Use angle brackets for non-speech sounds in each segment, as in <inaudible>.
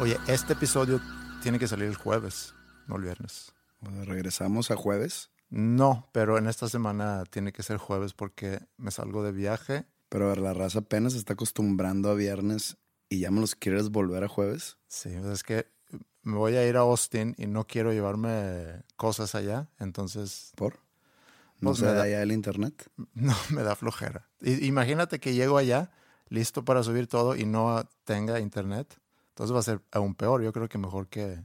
Oye, este episodio tiene que salir el jueves, no el viernes. Regresamos a jueves, No, pero en esta semana tiene que ser jueves porque me salgo de viaje. pero a ver, la raza apenas se está acostumbrando a viernes y ya me los quieres volver a jueves. Sí, sea, es que me voy a ir a Austin y no quiero llevarme cosas allá, entonces ¿Por? No Pues se da ya el internet. <laughs> no me da flojera. I- imagínate que llego allá listo para subir todo y no tenga internet. Entonces va a ser aún peor. Yo creo que mejor que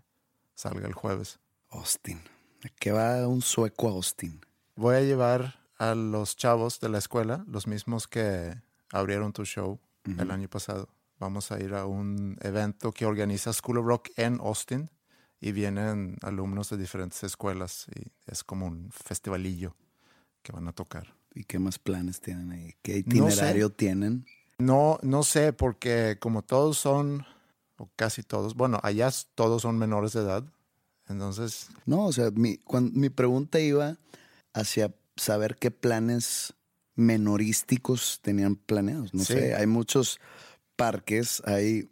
salga el jueves. Austin. ¿A qué va un sueco a Austin? Voy a llevar a los chavos de la escuela, los mismos que abrieron tu show el año pasado. Vamos a ir a un evento que organiza School of Rock en Austin y vienen alumnos de diferentes escuelas y es como un festivalillo que van a tocar. ¿Y qué más planes tienen ahí? ¿Qué No sé. itinerario tienen? No, no sé, porque como todos son, o casi todos, bueno, allá todos son menores de edad, entonces No, o sea, mi, mi pregunta iba hacia saber qué planes menorísticos tenían planeados. No Sí. sé, hay muchos parques, hay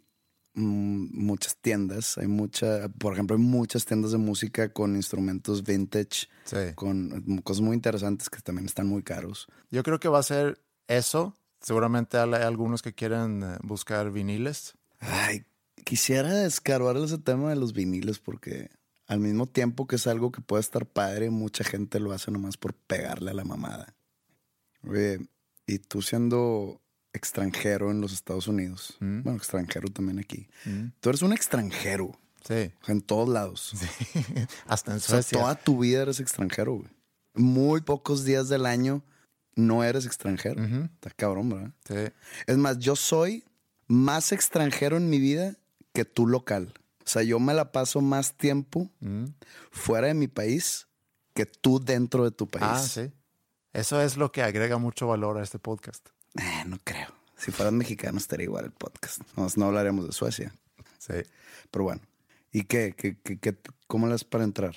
mm, muchas tiendas, hay mucha, por ejemplo, hay muchas tiendas de música con instrumentos vintage, sí. con mm, cosas muy interesantes que también están muy caros. Yo creo que va a ser eso. Seguramente hay hay algunos que quieren eh, buscar viniles. Ay, quisiera escarbar ese tema de los viniles porque al mismo tiempo que es algo que puede estar padre, mucha gente lo hace nomás por pegarle a la mamada. Oye, y tú siendo extranjero en los Estados Unidos, Mm. bueno, extranjero también aquí, Mm, tú eres un extranjero Sí, en todos lados. <laughs> hasta en O sea, Suecia. toda tu vida eres extranjero, güey. Muy pocos días del año no eres extranjero. Ujú, Está cabrón, ¿verdad? sí. Es más, yo soy más extranjero en mi vida que tú local. O sea, yo me la paso más tiempo Mm. fuera de mi país que tú dentro de tu país. Ah, sí. Eso es lo que agrega mucho valor a este podcast. Eh, no creo. Si fueras mexicano estaría igual el podcast. No, no hablaremos de Suecia. Sí. Pero bueno. ¿Y qué? ¿Qué, qué, qué- cómo para entrar?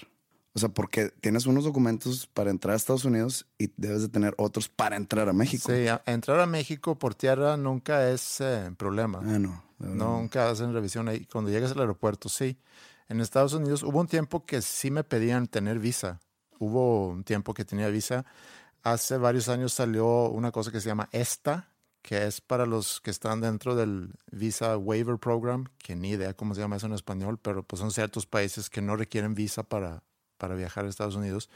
O sea, porque tienes unos documentos para entrar a Estados Unidos y debes de tener otros para entrar a México. Sí, a- entrar a México por tierra nunca es eh, problema. Ah, no. Nunca hacen revisión ahí. Cuando llegas al aeropuerto, sí. En Estados Unidos hubo un tiempo que sí me pedían tener visa. Hubo un tiempo que tenía visa. Hace varios años salió una cosa que se llama ESTA, que es para los que están dentro del Visa Waiver Program, que ni idea cómo se llama eso en español, pero pues son ciertos países que no requieren visa para, para viajar a Estados Unidos.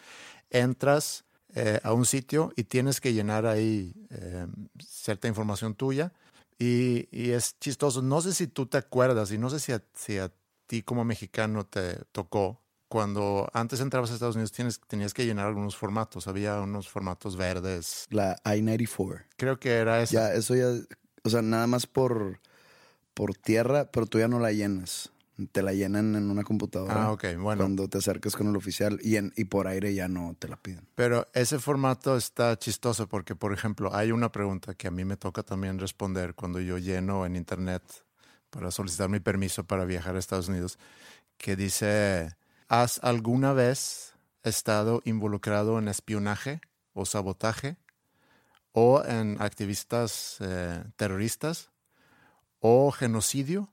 Entras eh, a un sitio y tienes que llenar ahí eh, cierta información tuya. Y, y es chistoso. No sé si tú te acuerdas y no sé si a, si a ti como mexicano te tocó. Cuando antes entrabas a Estados Unidos tienes, tenías que llenar algunos formatos. Había unos formatos verdes. La I-94. Creo que era eso. Ya, eso ya, o sea, nada más por, por tierra, pero tú ya no la llenas. Te la llenan en una computadora. Ah, ok, bueno. Cuando te acercas con el oficial y, en, y por aire ya no te la piden. Pero ese formato está chistoso porque, por ejemplo, hay una pregunta que a mí me toca también responder cuando yo lleno en internet para solicitar mi permiso para viajar a Estados Unidos, que dice, ¿has alguna vez estado involucrado en espionaje o sabotaje o en activistas eh, terroristas o genocidio?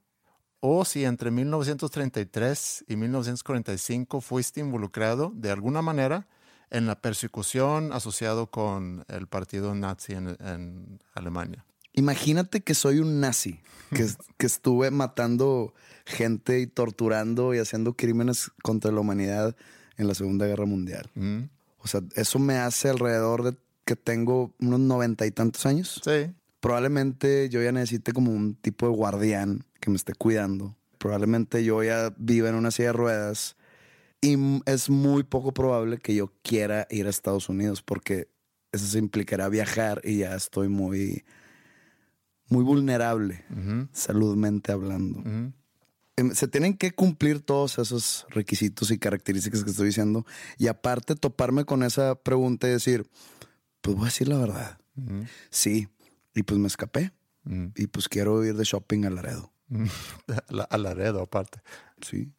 O si entre 1933 y 1945 fuiste involucrado de alguna manera en la persecución asociado con el partido nazi en, en Alemania. Imagínate que soy un nazi, que, <laughs> que estuve matando gente y torturando y haciendo crímenes contra la humanidad en la Segunda Guerra Mundial. Mm. O sea, eso me hace alrededor de que tengo unos noventa y tantos años. Sí. Probablemente yo ya necesite como un tipo de guardián que me esté cuidando. Probablemente yo ya viva en una silla de ruedas. Y es muy poco probable que yo quiera ir a Estados Unidos porque eso se implicará viajar y ya estoy muy, muy vulnerable, Ujú, saludmente hablando. Em, Se tienen que cumplir todos esos requisitos y características que estoy diciendo. Y aparte toparme con esa pregunta y decir, pues voy a decir la verdad. Sí. Y pues me escapé. ujú. Y pues quiero ir de shopping a Laredo. La- <laughs> A Laredo, aparte. Sí.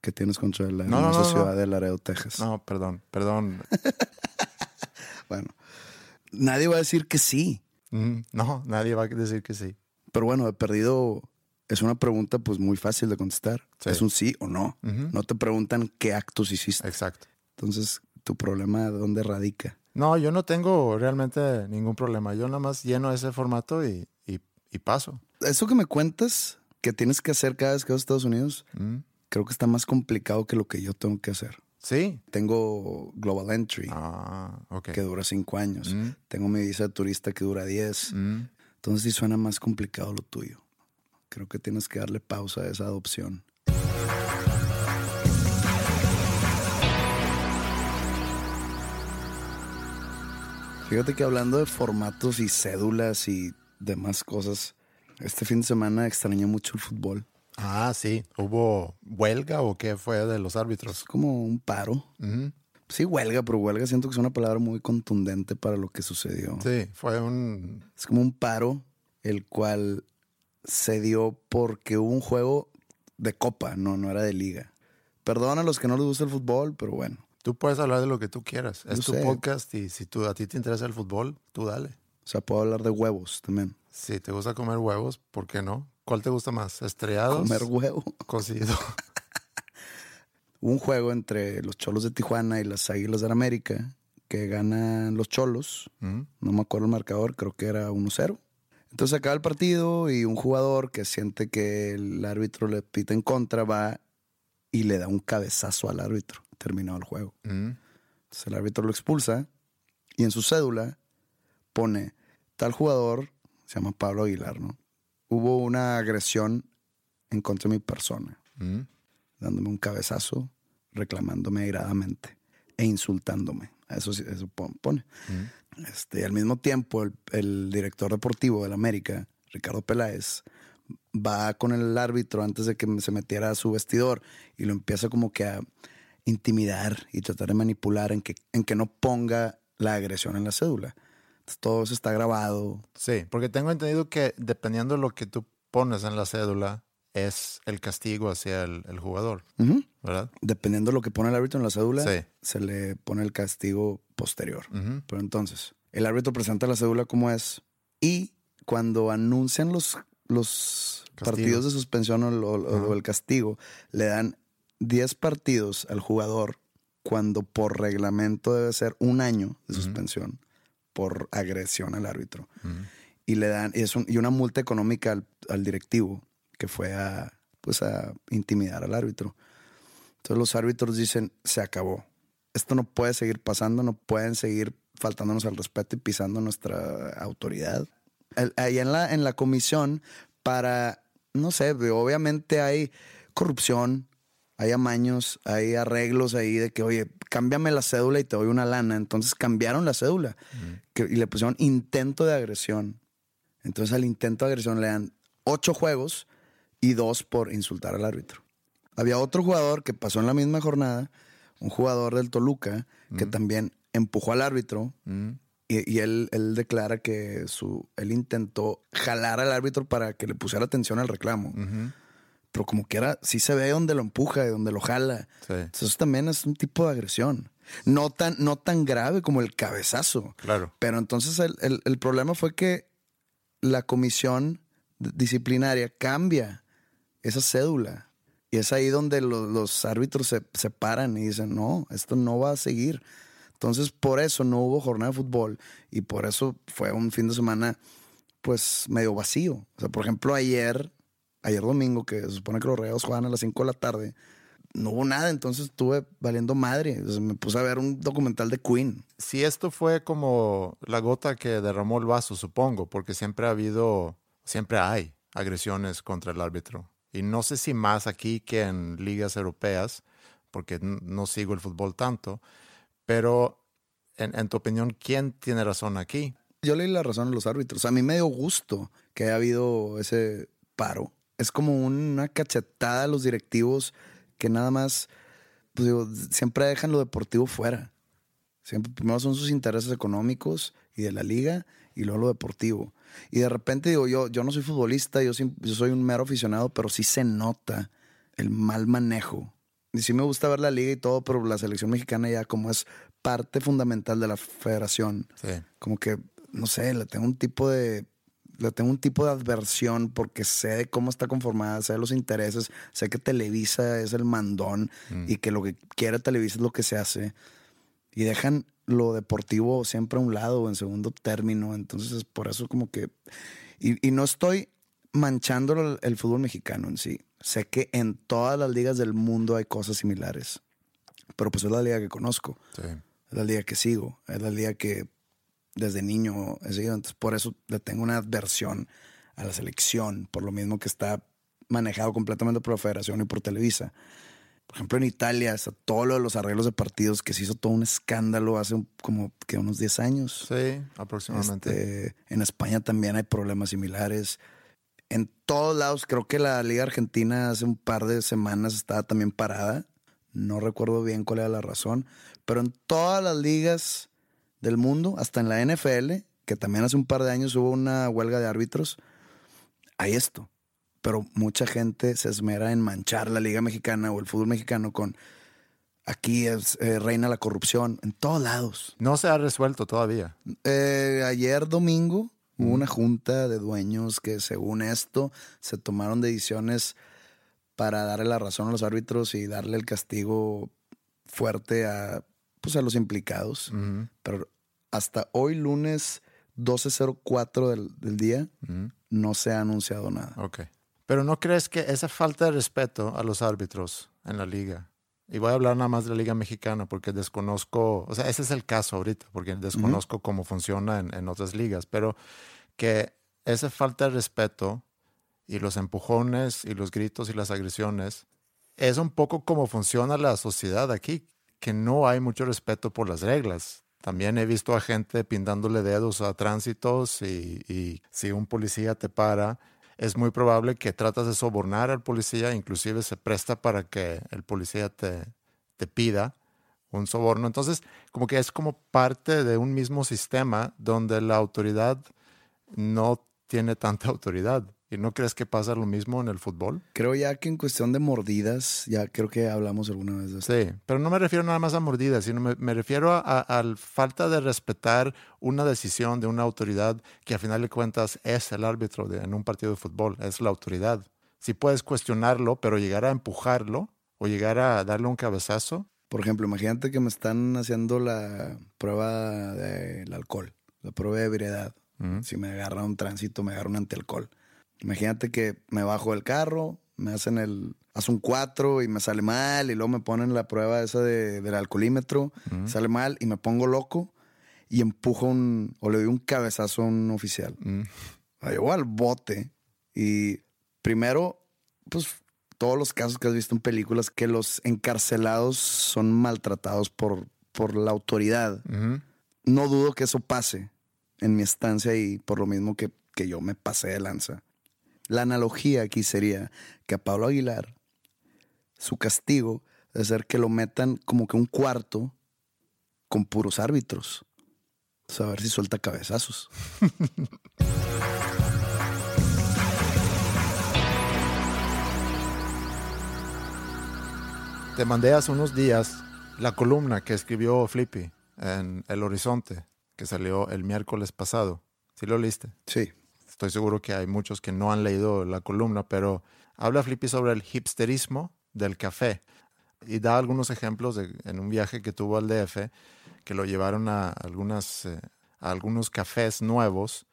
¿Qué tienes contra la No, no, hermosa no, no. ciudad de Laredo, Texas? No, perdón, perdón. <laughs> Bueno, nadie va a decir que sí. Ujú, No, nadie va a decir que sí. Pero bueno, de perdido es una pregunta pues muy fácil de contestar. Sí. Es un sí o no. No te preguntan qué actos hiciste. Exacto. Entonces, tu problema, ¿dónde radica? No, yo no tengo realmente ningún problema. Yo nada más lleno ese formato y, y, y paso. Eso que me cuentas que tienes que hacer cada vez que vas a Estados Unidos, Mm. creo que está más complicado que lo que yo tengo que hacer. Sí. Tengo Global Entry, Ah, que dura cinco años. Mm. Tengo mi visa de turista que dura diez. Mm. Entonces sí suena más complicado lo tuyo. Creo que tienes que darle pausa a esa adopción. Fíjate que hablando de formatos y cédulas y demás cosas, este fin de semana extrañé mucho el fútbol. Ah, sí. ¿Hubo huelga o qué fue de los Es árbitros? como un paro. Sí, huelga, pero huelga siento que es una palabra muy contundente para lo que sucedió. Sí, fue un... Es como un paro, el cual se dio porque hubo un juego de copa, no, no era de liga. Perdón a los que no les gusta el fútbol, pero bueno. Tú puedes hablar de lo que tú quieras. Es tu sé. podcast y si tú, a ti te interesa el fútbol, tú dale. O sea, puedo hablar de huevos también. Si te gusta comer huevos, ¿por qué no? ¿Cuál te gusta más? ¿Estrellados? Comer huevo. Cocido. Hubo <laughs> un juego entre los Cholos de Tijuana y las Águilas de América que ganan los Cholos. Mm. No me acuerdo el marcador, creo que era 1-0. Entonces acaba el partido y un jugador que siente que el árbitro le pita en contra va y le da un cabezazo al árbitro. Terminado el juego. Mm. Entonces el árbitro lo expulsa y en su cédula pone tal jugador, se llama Pablo Aguilar, ¿no? Hubo una agresión en contra de mi persona, Mm. dándome un cabezazo, reclamándome airadamente e insultándome. Eso, eso pon- pone. Este, al mismo tiempo, el, el director deportivo del América, Ricardo Peláez, va con el árbitro antes de que se metiera a su vestidor y lo empieza como que a intimidar y tratar de manipular en que, en que no ponga la agresión en la cédula. Entonces, todo eso está grabado. Sí, porque tengo entendido que dependiendo de lo que tú pones en la cédula, es el castigo hacia el, el jugador. ¿verdad? Dependiendo de lo que pone el árbitro en la cédula, Sí. se le pone el castigo posterior. Pero entonces, el árbitro presenta la cédula como es y cuando anuncian los, los Castigo. partidos de suspensión o, el castigo, le dan 10 partidos al jugador cuando por reglamento debe ser un año de suspensión por agresión al árbitro. Y le dan y, es un- y una multa económica al, al directivo que fue a, pues a intimidar al árbitro. Entonces los árbitros dicen, se acabó. Esto no puede seguir pasando, no pueden seguir faltándonos al respeto y pisando nuestra autoridad. Ahí en la, en la comisión, para, no sé, obviamente hay corrupción, hay amaños, hay arreglos ahí de que, oye, cámbiame la cédula y te doy una lana. Entonces cambiaron la cédula que- y le pusieron intento de agresión. Entonces al intento de agresión le dan ocho juegos y dos por insultar al árbitro. Había otro jugador que pasó en la misma jornada, un jugador del Toluca, que también empujó al árbitro y, y él, él declara que su, él intentó jalar al árbitro para que le pusiera atención al reclamo. Pero como quiera, sí se ve donde lo empuja y donde lo jala. Sí. Entonces, eso también es un tipo de agresión. No tan, no tan grave como el cabezazo. Claro. Pero entonces el, el- el problema fue que la comisión disciplinaria cambia esa cédula. Y es ahí donde lo- los árbitros se, se paran y dicen, no, esto no va a seguir. Entonces, por eso no hubo jornada de fútbol y por eso fue un fin de semana, pues, medio vacío. O sea, por ejemplo, ayer, ayer domingo, que se supone que los reos juegan a las 5 de la tarde, no hubo nada, entonces estuve valiendo madre. O sea, me puse a ver un documental de Queen. Si esto fue como la gota que derramó el vaso, supongo, porque siempre ha habido, siempre hay agresiones contra el árbitro. Y no sé si más aquí que en ligas europeas, porque no sigo el fútbol tanto, pero en, en tu opinión, ¿quién tiene razón aquí? Yo le di la razón a los árbitros. A mí me dio gusto que haya habido ese paro. Es como una cachetada a los directivos que nada más, pues digo, siempre dejan lo deportivo fuera. Siempre primero son sus intereses económicos y de la liga y luego lo deportivo. Y de repente digo, yo, yo no soy futbolista, yo, yo soy un mero aficionado, pero sí se nota el mal manejo. Y sí me gusta ver la liga y todo, pero la selección mexicana ya como es parte fundamental de la federación, Sí. como que, no sé, le tengo un tipo de. Le tengo un tipo de adversión porque sé de cómo está conformada, sé de los intereses, sé que Televisa es el mandón y que lo que quiere Televisa es lo que se hace. Y dejan lo deportivo siempre a un lado o en segundo término. Entonces, por eso como que... Y, y no estoy manchando el, el fútbol mexicano en sí. Sé que en todas las ligas del mundo hay cosas similares. Pero pues es la liga que conozco. Sí. Es la liga que sigo, es la liga que desde niño he seguido. Entonces, por eso le tengo una adversión a la selección, por lo mismo que está manejado completamente por la federación y por Televisa. Por ejemplo, en Italia, sea, todo lo de los arreglos de partidos, que se hizo todo un escándalo hace un- como que unos 10 años. Sí, aproximadamente. Este, en España también hay problemas similares. En todos lados, creo que la Liga Argentina hace un par de semanas estaba también parada. No recuerdo bien cuál era la razón. Pero en todas las ligas del mundo, hasta en la NFL, que también hace un par de años hubo una huelga de árbitros, hay esto. Pero mucha gente se esmera en manchar la Liga Mexicana o el fútbol mexicano con aquí es, eh, reina la corrupción. En todos lados. No se ha resuelto todavía. Eh, ayer domingo hubo una junta de dueños que según esto se tomaron decisiones para darle la razón a los árbitros y darle el castigo fuerte a, pues, a los implicados. Pero hasta hoy lunes 12.04 del, del día no se ha anunciado nada. Ok. Pero ¿no crees que esa falta de respeto a los árbitros en la liga, y voy a hablar nada más de la liga mexicana porque desconozco, o sea, ese es el caso ahorita, porque desconozco cómo funciona en, en otras ligas, pero que esa falta de respeto y los empujones y los gritos y las agresiones es un poco como funciona la sociedad aquí, que no hay mucho respeto por las reglas. También he visto a gente pintándole dedos a tránsitos y, si un policía te para, es muy probable que tratas de sobornar al policía, inclusive se presta para que el policía te, te pida un soborno. Entonces, como que es como parte de un mismo sistema donde la autoridad no tiene tanta autoridad. ¿Y no crees que pasa lo mismo en el fútbol? Creo ya que en cuestión de mordidas, ya creo que hablamos alguna vez de esto. Sí, pero no me refiero nada más a mordidas, sino me, me refiero a, a- a falta de respetar una decisión de una autoridad que a final de cuentas es el árbitro de- en un partido de fútbol, es la autoridad. Si puedes cuestionarlo, pero llegar a empujarlo o llegar a darle un cabezazo, Por ejemplo, imagínate que me están haciendo la prueba del alcohol, la prueba de ebriedad. Si me agarra un tránsito, me agarra un antialcohol. Imagínate que me bajo del carro, me hacen el. Haz un 4 y me sale mal, y luego me ponen la prueba esa de- del alcoholímetro, sale mal y me pongo loco y empujo un. o le doy un cabezazo a un oficial. La llevo al bote y primero, pues todos los casos que has visto en películas que los encarcelados son maltratados por, por la autoridad. No dudo que eso pase en mi estancia y por lo mismo que, que yo me pasé de lanza. La analogía aquí sería que a Pablo Aguilar su castigo debe ser que lo metan como que un cuarto con puros árbitros. O sea, a ver si suelta cabezazos. <laughs> Te mandé hace unos días la columna que escribió Flippy en El Horizonte, que salió el miércoles pasado. ¿Sí lo leíste? Sí. Estoy seguro que hay muchos que no han leído la columna, pero habla Flippy sobre el hipsterismo del café. Y da algunos ejemplos de, en un viaje que tuvo al DF que lo llevaron a, algunas, eh, a algunos cafés nuevos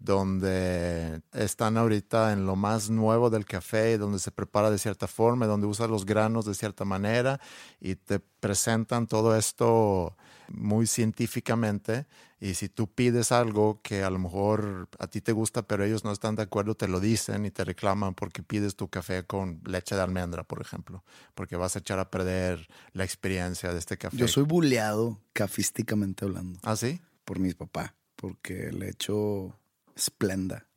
donde están ahorita en lo más nuevo del café, donde se prepara de cierta forma, donde usa los granos de cierta manera y te presentan todo esto muy científicamente. Y si tú pides algo que a lo mejor a ti te gusta, pero ellos no están de acuerdo, te lo dicen y te reclaman porque pides tu café con leche de almendra, por ejemplo, porque vas a echar a perder la experiencia de este café. Yo soy buleado cafísticamente hablando. ¿Ah, sí? Por mi papá, porque le echo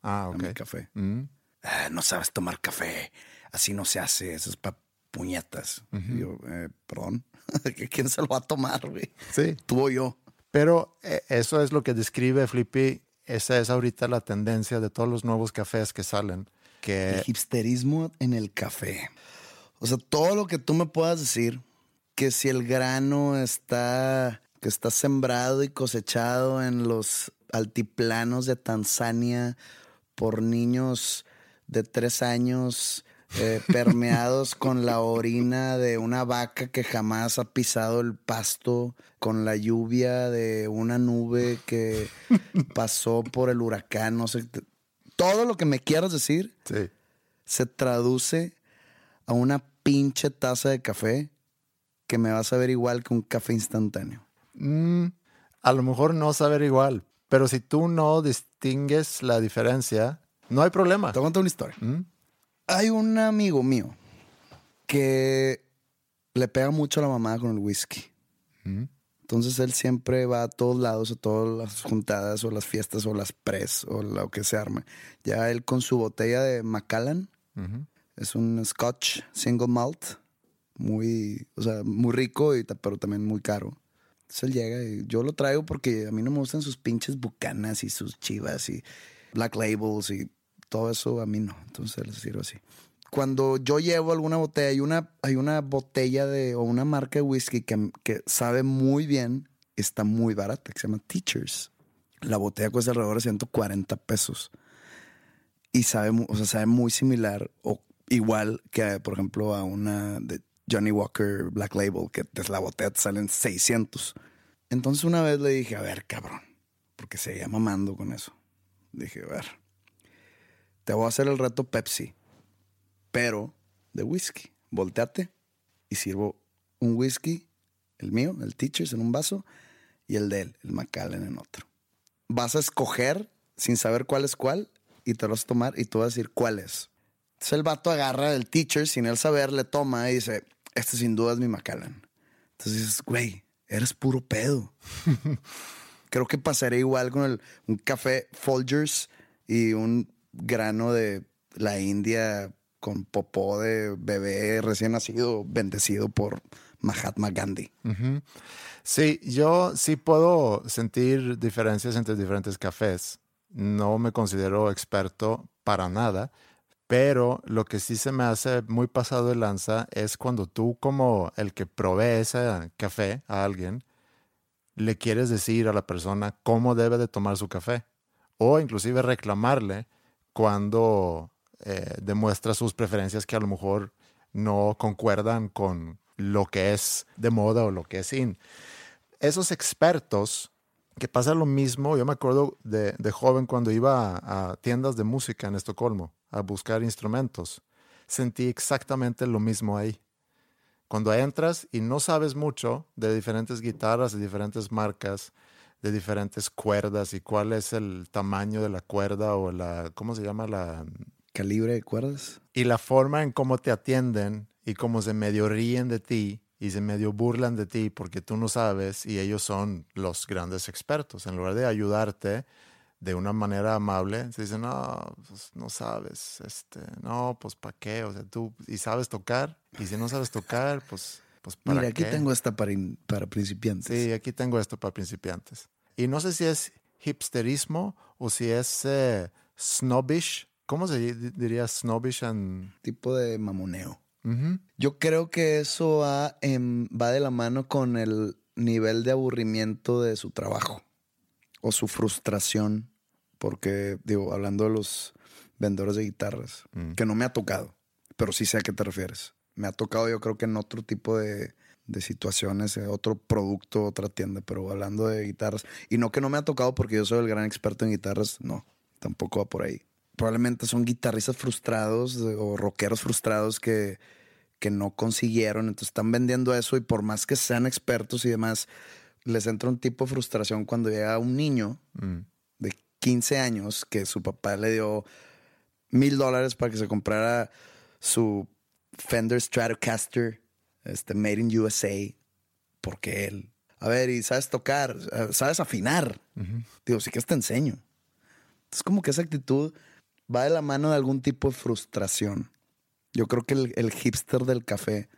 ah, a ok. mi café. Mm. "Ah, no sabes tomar café, así no se hace, eso es para puñetas. Yo, eh, perdón, <laughs> ¿quién se lo va a tomar, güey? Sí. Tú o yo. Pero eh, eso es lo que describe Flippy. Esa es ahorita la tendencia de todos los nuevos cafés que salen. El Que hipsterismo en el café. O sea, todo lo que tú me puedas decir, que si el grano está, que está sembrado y cosechado en los altiplanos de Tanzania por niños de tres años eh, <laughs> permeados con la orina de una vaca que jamás ha pisado el pasto, con la lluvia de una nube que <laughs> pasó por el huracán, no sé. Todo lo que me quieras decir sí. se traduce a una pinche taza de café que me va a saber igual que un café instantáneo. Mm, a lo mejor no saber igual, pero si tú no distingues la diferencia, no hay problema. Te cuento una historia. Mm, Hay un amigo mío que le pega mucho a la mamá con el whisky. mm, Entonces él siempre va a todos lados, a todas las juntadas o las fiestas o las pres o lo que se arme. Ya él con su botella de Macallan, es un Scotch single malt, muy, o sea, muy rico, y, pero también muy caro. Entonces él llega y yo lo traigo porque a mí no me gustan sus pinches bucanas y sus chivas y black labels y todo eso a mí no. Entonces les sirvo así. Cuando yo llevo alguna botella, hay una, hay una botella de, o una marca de whisky que, que sabe muy bien, está muy barata, que se llama Teachers. La botella cuesta alrededor de 140 pesos y sabe, o sea, sabe muy similar o igual que, por ejemplo, a una de Johnny Walker Black Label, que desde la botella te salen 600. Entonces una vez le dije, a ver, cabrón, porque seguía mamando con eso. Dije, a ver, te voy a hacer el reto Pepsi, pero de whisky. Volteate y sirvo un whisky, el mío, el Teachers, en un vaso, y el de él, el Macallan, en otro. Vas a escoger sin saber cuál es cuál y te lo vas a tomar y tú vas a decir cuál es. Entonces el vato agarra el teacher sin él saber, le toma y dice, este sin duda es mi Macallan. Entonces dices, güey, eres puro pedo. <laughs> Creo que pasaré igual con el, un café Folgers y un grano de la India con popó de bebé recién nacido, bendecido por Mahatma Gandhi. Sí, yo sí puedo sentir diferencias entre diferentes cafés. No me considero experto para nada, pero lo que sí se me hace muy pasado de lanza es cuando tú como el que provee ese café a alguien, le quieres decir a la persona cómo debe de tomar su café o inclusive reclamarle cuando eh, demuestra sus preferencias que a lo mejor no concuerdan con lo que es de moda o lo que es in. Esos expertos que pasa lo mismo, yo me acuerdo de, de joven cuando iba a, a tiendas de música en Estocolmo a buscar instrumentos, sentí exactamente lo mismo ahí. Cuando entras y no sabes mucho de diferentes guitarras, de diferentes marcas, de diferentes cuerdas y cuál es el tamaño de la cuerda o la, ¿cómo se llama? La, Calibre de cuerdas. y la forma en cómo te atienden y cómo se medio ríen de ti y se medio burlan de ti porque tú no sabes y ellos son los grandes expertos. En lugar de ayudarte, de una manera amable, se dice, no, pues no sabes, este, no, pues ¿para qué? O sea, tú, y sabes tocar, y si no sabes tocar, pues, pues ¿para Mira, aquí qué? tengo esta para, in- para principiantes. Sí, aquí tengo esto para principiantes. Y no sé si es hipsterismo o si es eh, snobbish. ¿Cómo se di- diría snobbish en...? Tipo de mamoneo. Yo creo que eso va, va de la mano con el nivel de aburrimiento de su trabajo o su frustración. Porque, digo, hablando de los vendedores de guitarras, que no me ha tocado, pero sí sé a qué te refieres. Me ha tocado, yo creo que en otro tipo de, de situaciones, eh, otro producto, otra tienda, pero hablando de guitarras. Y no que no me ha tocado porque yo soy el gran experto en guitarras, no, tampoco va por ahí. Probablemente son guitarristas frustrados eh, o rockeros frustrados que, que no consiguieron, entonces están vendiendo eso y por más que sean expertos y demás, les entra un tipo de frustración cuando llega un niño de 15 años que su papá le dio mil dólares para que se comprara su Fender Stratocaster, este, Made in USA, porque él. A ver, y sabes tocar, sabes afinar. Digo, sí que te enseño. Es como que esa actitud va de la mano de algún tipo de frustración. Yo creo que el, el hipster del café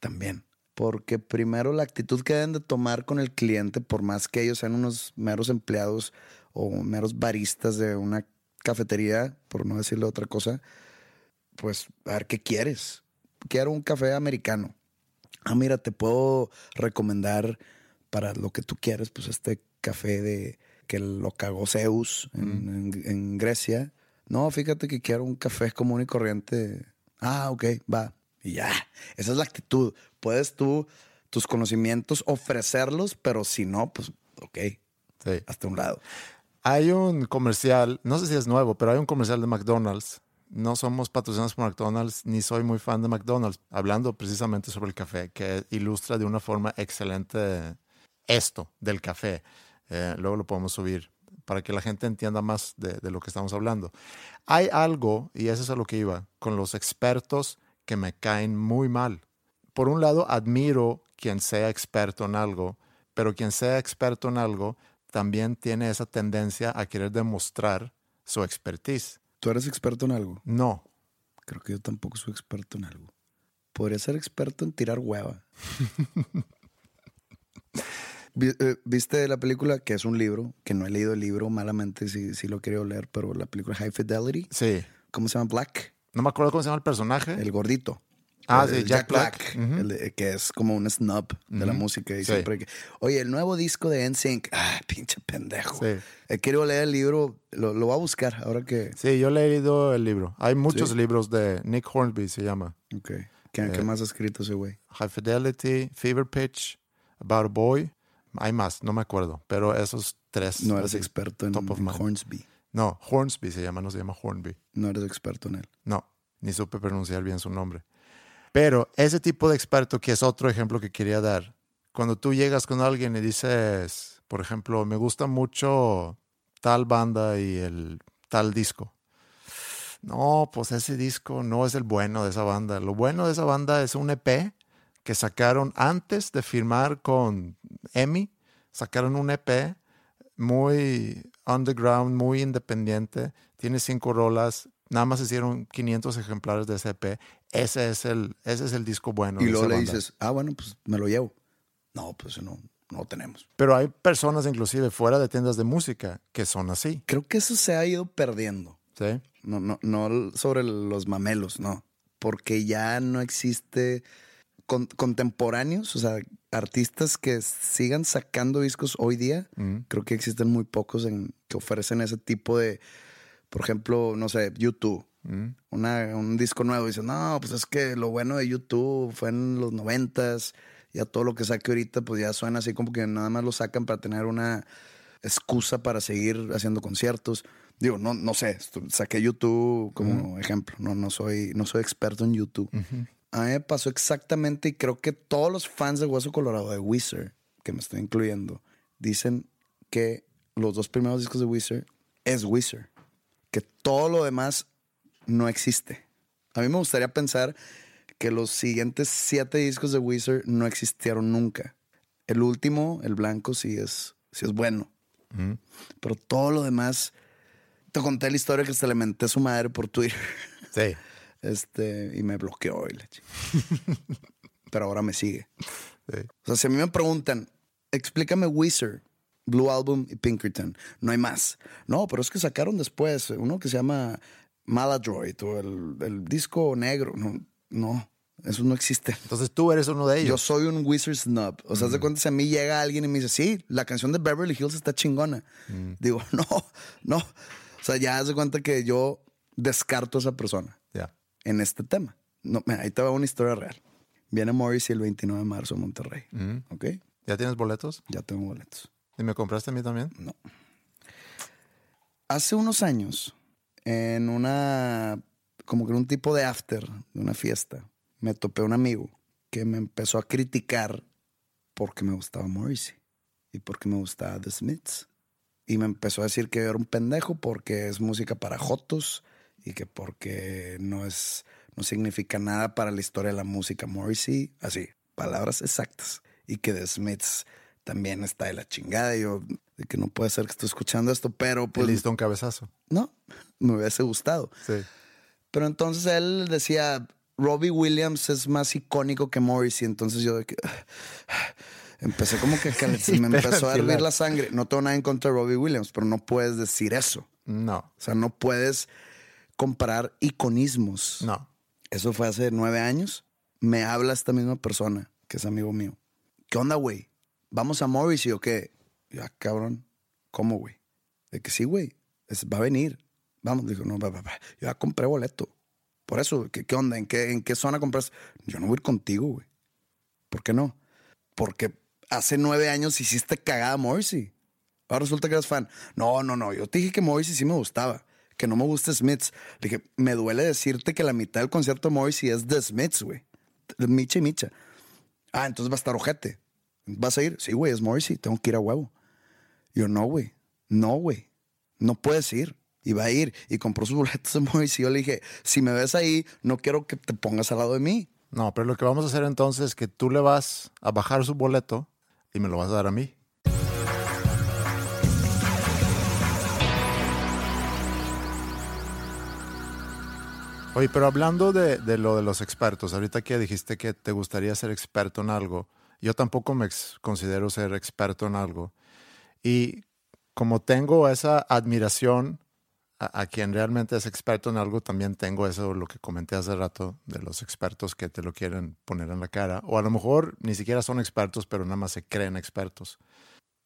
también. Porque primero la actitud que deben de tomar con el cliente, por más que ellos sean unos meros empleados o meros baristas de una cafetería, por no decirle otra cosa, pues a ver qué quieres. Quiero un café americano. Ah, mira, te puedo recomendar para lo que tú quieres, pues este café de que lo cagó Zeus en, en- en Grecia. No, fíjate que quiero un café común y corriente. Ah, ok, va. Y ya, esa es la actitud. Puedes tú, tus conocimientos, ofrecerlos, pero si no, pues ok, Sí. hasta un lado. Hay un comercial, no sé si es nuevo, pero hay un comercial de McDonald's. No somos patrocinados por McDonald's, ni soy muy fan de McDonald's, hablando precisamente sobre el café, que ilustra de una forma excelente esto del café. Eh, luego lo podemos subir para que la gente entienda más de, de lo que estamos hablando. Hay algo, y eso es a lo que iba, con los expertos que me caen muy mal. Por un lado, admiro quien sea experto en algo, pero quien sea experto en algo también tiene esa tendencia a querer demostrar su expertise. ¿Tú eres experto en algo? No, Creo que yo tampoco soy experto en algo. Podría ser experto en tirar hueva. <laughs> Eh, ¿Viste la película? Que es un libro, que no he leído el libro malamente, si, si lo quería leer, pero la película High Fidelity. sí. ¿Cómo se llama? Black. No me acuerdo cómo se llama el personaje. El gordito. Ah, sí, Jack Black. Ujú. el de- que es como un snob de la música. Y Sí. siempre que, oye, el nuevo disco de NSYNC. Ah, pinche pendejo. Sí. He querido leer el libro, lo, lo voy a buscar ahora que... Sí, yo le he leído el libro. Hay muchos Sí. libros de Nick Hornby, se llama. Ok. ¿Qué, qué más ha escrito ese güey? High Fidelity, Fever Pitch, About a Boy. Hay más, no me acuerdo, pero esos tres. No eres así, experto en top of. Hornsby. No, Hornsby se llama, no se llama Hornby. No eres experto en él. No, ni supe pronunciar bien su nombre. Pero ese tipo de experto, que es otro ejemplo que quería dar, cuando tú llegas con alguien y dices, por ejemplo, me gusta mucho tal banda y el tal disco. No, pues ese disco no es el bueno de esa banda. Lo bueno de esa banda es un EP que sacaron antes de firmar con EMI. Sacaron un EP muy underground, muy independiente. Tiene cinco rolas. Nada más hicieron 500 ejemplares de ese EP. Ese es el, ese es el disco bueno. y luego le banda. dices, ah, bueno, pues me lo llevo. No, pues no, no lo tenemos. Pero hay personas, inclusive fuera de tiendas de música, que son así. Creo que eso se ha ido perdiendo. ¿sí? No, no, no sobre los mamelos, no. Porque ya no existe con- contemporáneos, o sea, artistas que sigan sacando discos hoy día. Creo que existen muy pocos en, que ofrecen ese tipo de, por ejemplo, no sé, YouTube. Una- un disco nuevo. Dicen, no, pues es que lo bueno de YouTube fue en los noventas. Ya todo lo que saque ahorita, pues ya suena así como que nada más lo sacan para tener una excusa para seguir haciendo conciertos. Digo, no, no sé, saqué YouTube como ejemplo. No, no, soy, no soy experto en YouTube. A mí me pasó exactamente, y creo que todos los fans de Hueso Colorado, de Weezer, que me estoy incluyendo, dicen que los dos primeros discos de Weezer es Weezer. Que todo lo demás no existe. A mí me gustaría pensar que los siguientes siete discos de Weezer no existieron nunca. El último, el blanco, sí es, sí es bueno. Pero todo lo demás, te conté la historia que se le menté a su madre por Twitter. Sí. <laughs> Este, y me bloqueó y la chi- <laughs> Pero ahora me sigue. Sí. O sea, si a mí me preguntan, explícame Weezer, Blue Album y Pinkerton, no hay más. No, pero es que sacaron después uno que se llama Maladroid o el, el disco negro. No, no, eso no existe. Entonces tú eres uno de Yo ellos. soy un Wizard Snob. O sea, haz de cuenta si a mí llega alguien y me dice, sí, la canción de Beverly Hills está chingona. Digo, <laughs> no, no. O sea, ya haz de cuenta que yo descarto a esa persona Ya. En este tema. No, mira, ahí te va una historia real. Viene Morrissey el 29 de marzo a Monterrey. ¿Ok? ¿Ya tienes boletos? Ya tengo boletos. ¿Y me compraste a mí también? No. Hace unos años, en una, como que en un tipo de after, de una fiesta, me topé un amigo que me empezó a criticar porque me gustaba Morrissey y porque me gustaba The Smiths. Y me empezó a decir que yo era un pendejo porque es música para jotos y que porque no es, no significa nada para la historia de la música Morrissey. Así, palabras exactas. Y que The Smiths también está de la chingada. Y yo, de que no puede ser que estoy escuchando esto, pero Pues, listo un cabezazo. No, me hubiese gustado. Sí. Pero entonces él decía, Robbie Williams es más icónico que Morrissey. Entonces yo de que, <sighs> empecé como que, que <laughs> se me empezó a hervir la sangre. No tengo nada en contra de Robbie Williams, pero no puedes decir eso. No. O sea, no puedes comparar iconismos. No. Eso fue hace nueve años. Me habla esta misma persona, que es amigo mío. ¿Qué onda, güey? ¿Vamos a Morrissey o qué? Yo, ah, cabrón, ¿cómo, güey? De que sí, güey, es- va a venir. Vamos, dijo, no, va, va, va. Yo ya compré boleto. Por eso, ¿qué, qué onda? ¿En qué, ¿En qué zona compras? Yo no voy a ir contigo, güey. ¿Por qué no? Porque hace nueve años hiciste cagada a Morrissey. Ahora resulta que eres fan. No, no, no. Yo te dije que Morrissey sí me gustaba. Que no me gusta Smiths. Le dije, me duele decirte que la mitad del concierto de Morrissey es de Smiths, güey. Micha y Micha. Ah, entonces va a estar ojete. ¿Vas a ir? Sí, güey, es Morrissey. Tengo que ir a huevo. Yo, no, güey. No, güey. No puedes ir. Y va a ir. Y compró sus boletos de Morrissey. Yo le dije, si me ves ahí, no quiero que te pongas al lado de mí. No, pero lo que vamos a hacer entonces es que tú le vas a bajar su boleto y me lo vas a dar a mí. Oye, pero hablando de, de lo de los expertos, ahorita que dijiste que te gustaría ser experto en algo, yo tampoco me considero ser experto en algo. Y como tengo esa admiración a, a quien realmente es experto en algo, también tengo eso, lo que comenté hace rato, de los expertos que te lo quieren poner en la cara. O a lo mejor ni siquiera son expertos, pero nada más se creen expertos.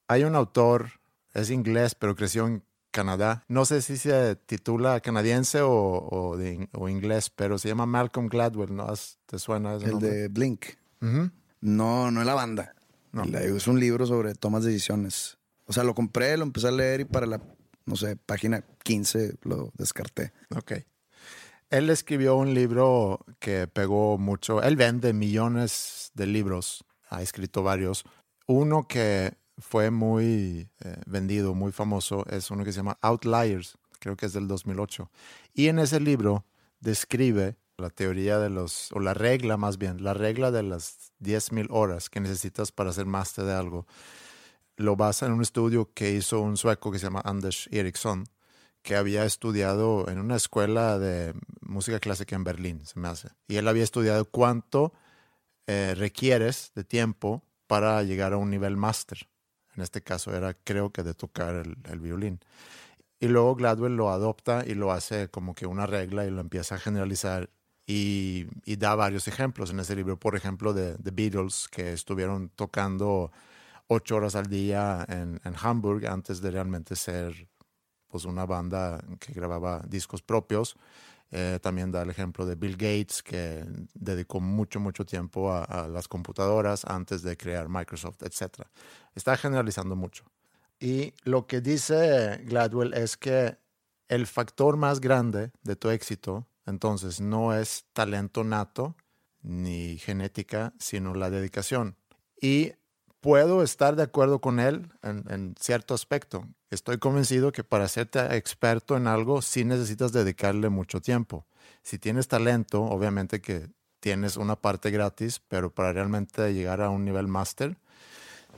Hay un autor, es inglés, pero creció en Canadá. No sé si se titula canadiense o, o de- o inglés, pero se llama Malcolm Gladwell. ¿No ¿Has- te suena ese El nombre? de Blink. No, no es la banda. No. Es un libro sobre tomas de decisiones. O sea, lo compré, lo empecé a leer y para la, no sé, página 15 lo descarté. Ok. Él escribió un libro que pegó mucho. Él vende millones de libros. Ha escrito varios. Uno que fue muy eh, vendido, muy famoso, es uno que se llama Outliers. Creo que es del 2008. Y en ese libro describe la teoría de los, o la regla más bien, la regla de las 10.000 horas que necesitas para ser máster de algo. Lo basa en un estudio que hizo un sueco que se llama Anders Eriksson, que había estudiado en una escuela de música clásica en Berlín, se me hace. Y él había estudiado cuánto eh, requieres de tiempo para llegar a un nivel máster. En este caso era, creo que, de tocar el, el violín. Y luego Gladwell lo adopta y lo hace como que una regla y lo empieza a generalizar y, y da varios ejemplos en ese libro. Por ejemplo, de The Beatles, que estuvieron tocando ocho horas al día en, en Hamburg antes de realmente ser pues, una banda que grababa discos propios. Eh, también da el ejemplo de Bill Gates, que dedicó mucho, mucho tiempo a, a las computadoras antes de crear Microsoft, etc. Está generalizando mucho. Y lo que dice Gladwell es que el factor más grande de tu éxito, entonces, no es talento nato ni genética, sino la dedicación. Y puedo estar de acuerdo con él en, en, cierto aspecto. Estoy convencido que para serte experto en algo sí necesitas dedicarle mucho tiempo. Si tienes talento, obviamente que tienes una parte gratis, pero para realmente llegar a un nivel máster,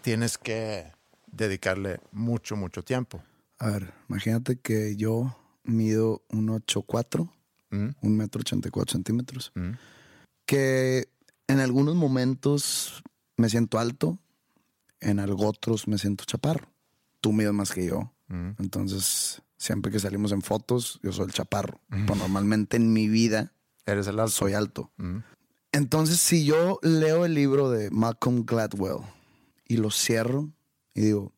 tienes que dedicarle mucho, mucho tiempo. A ver, imagínate que yo mido un 8'4, Mm, un metro 84 centímetros. mm, Que en algunos momentos me siento alto, en algo otros me siento chaparro. Tú mides más que yo. mm. Entonces, siempre que salimos en fotos, yo soy el chaparro. Pero normalmente en mi vida Eres el alto. soy alto. Mm, Entonces, si yo leo el libro de Malcolm Gladwell y lo cierro y digo,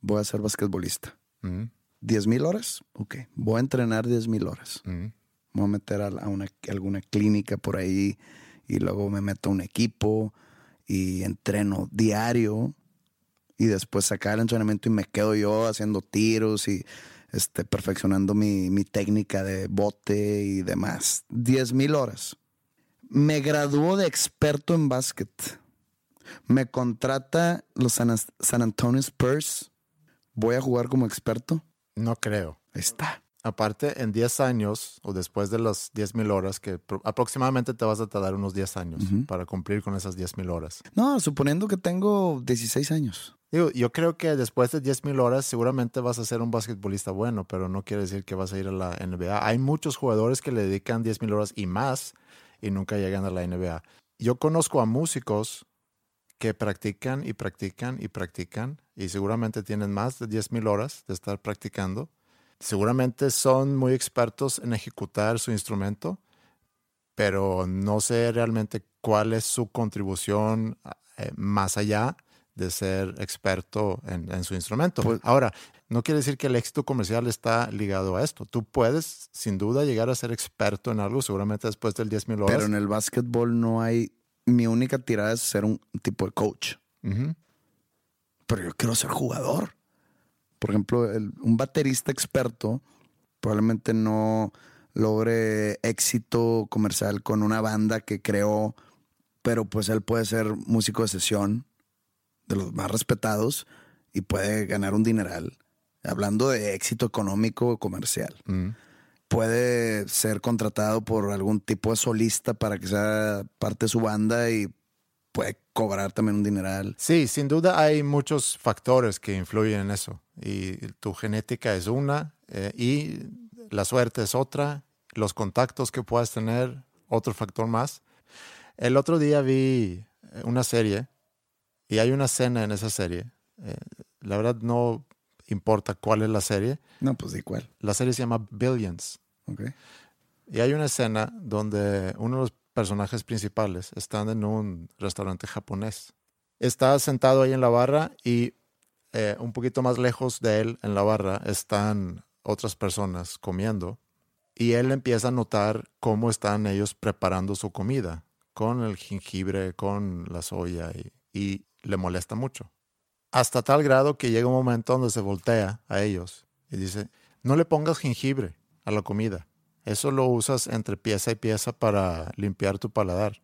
voy a ser basquetbolista. mm, 10 mil horas, ok. Voy a entrenar 10 mil horas. mm. Voy a meter a, a una, alguna clínica por ahí y luego me meto a un equipo y entreno diario y después sacar el entrenamiento y me quedo yo haciendo tiros y este, perfeccionando mi, mi técnica de bote y demás. 10 mil horas. Me graduó de experto en básquet. Me contrata los San, San Antonio Spurs. Voy a jugar como experto. No creo. Ahí está. Aparte, en 10 años o después de las 10 mil horas, que pro- aproximadamente te vas a tardar unos 10 años para cumplir con esas 10 mil horas. No, suponiendo que tengo 16 años. Digo, yo creo que después de 10 mil horas seguramente vas a ser un basquetbolista bueno, pero no quiere decir que vas a ir a la NBA. Hay muchos jugadores que le dedican 10 mil horas y más y nunca llegan a la NBA. Yo conozco a músicos que practican y practican y practican y seguramente tienen más de 10 mil horas de estar practicando. Seguramente son muy expertos en ejecutar su instrumento, pero no sé realmente cuál es su contribución eh, más allá de ser experto en, en su instrumento. Pues- Ahora, no quiere decir que el éxito comercial está ligado a esto. Tú puedes, sin duda, llegar a ser experto en algo, seguramente después del 10 mil horas. Pero en el básquetbol no hay. Mi única tirada es ser un tipo de coach. Pero yo quiero ser jugador. Por ejemplo, el- un baterista experto probablemente no logre éxito comercial con una banda que creó, pero pues él puede ser músico de sesión de los más respetados y puede ganar un dineral. Hablando de éxito económico o comercial. Mm. puede ser contratado por algún tipo de solista para que sea parte de su banda y puede cobrar también un dineral. Sí, sin duda hay muchos factores que influyen en eso. Y tu genética es una, eh, y la suerte es otra, los contactos que puedas tener, otro factor más. El otro día vi eh, una serie y hay una escena en esa serie. Eh, la verdad no importa cuál es la serie. No, pues de cuál. La serie se llama Billions. Ok. Y hay una escena donde uno de los personajes principales están en un restaurante japonés. Está sentado ahí en la barra y eh, un poquito más lejos de él en la barra están otras personas comiendo. Y él empieza a notar cómo están ellos preparando su comida con el jengibre, con la soya y, y le molesta mucho. Hasta tal grado que llega un momento donde se voltea a ellos y dice, no le pongas jengibre a la comida. Eso lo usas entre pieza y pieza para limpiar tu paladar.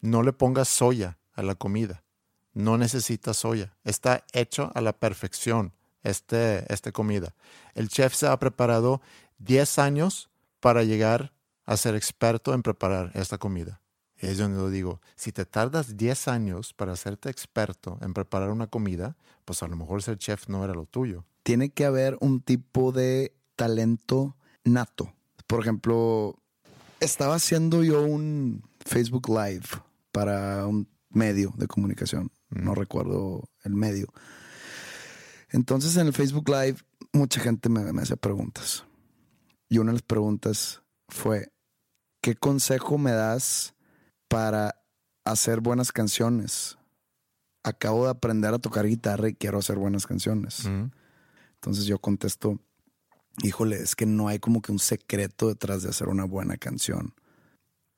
No le pongas soya a la comida. No necesitas soya. Está hecho a la perfección este, esta comida. El chef se ha preparado 10 años para llegar a ser experto en preparar esta comida. Es donde lo digo, si te tardas 10 años para hacerte experto en preparar una comida, pues a lo mejor ser chef no era lo tuyo. Tiene que haber un tipo de talento nato. Por ejemplo, estaba haciendo yo un Facebook Live para un medio de comunicación. No recuerdo el medio. Entonces en el Facebook Live mucha gente me, me hacía preguntas. Y una de las preguntas fue, ¿qué consejo me das para hacer buenas canciones? Acabo de aprender a tocar guitarra y quiero hacer buenas canciones. Entonces yo contesto, híjole, es que no hay como que un secreto detrás de hacer una buena canción.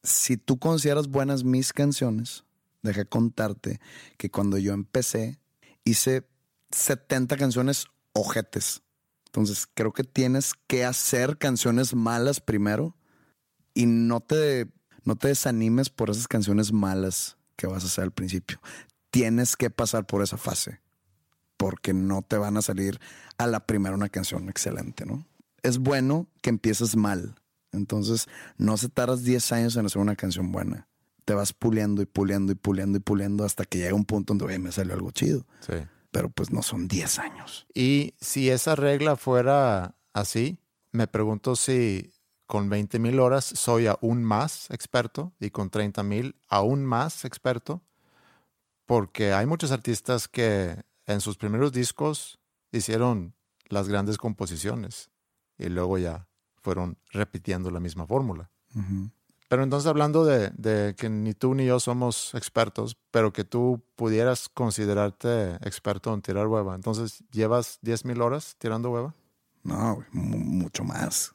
Si tú consideras buenas mis canciones, deja contarte que cuando yo empecé hice 70 canciones ojetes. Entonces creo que tienes que hacer canciones malas primero y no te, no te desanimes por esas canciones malas que vas a hacer al principio. Tienes que pasar por esa fase porque no te van a salir a la primera una canción excelente, ¿no? Es bueno que empieces mal. Entonces, no se tardas 10 años en hacer una canción buena. Te vas puliendo y puliendo y puliendo y puliendo hasta que llega un punto donde, me salió algo chido. Sí. pero pues no son 10 años. Y si esa regla fuera así, me pregunto si con 20 mil horas soy aún más experto y con 30 mil aún más experto, porque hay muchos artistas que en sus primeros discos hicieron las grandes composiciones y luego ya fueron repitiendo la misma fórmula. Pero entonces hablando de, de, que ni tú ni yo somos expertos, pero que tú pudieras considerarte experto en tirar hueva, entonces llevas 10 mil horas tirando hueva. No, mucho más.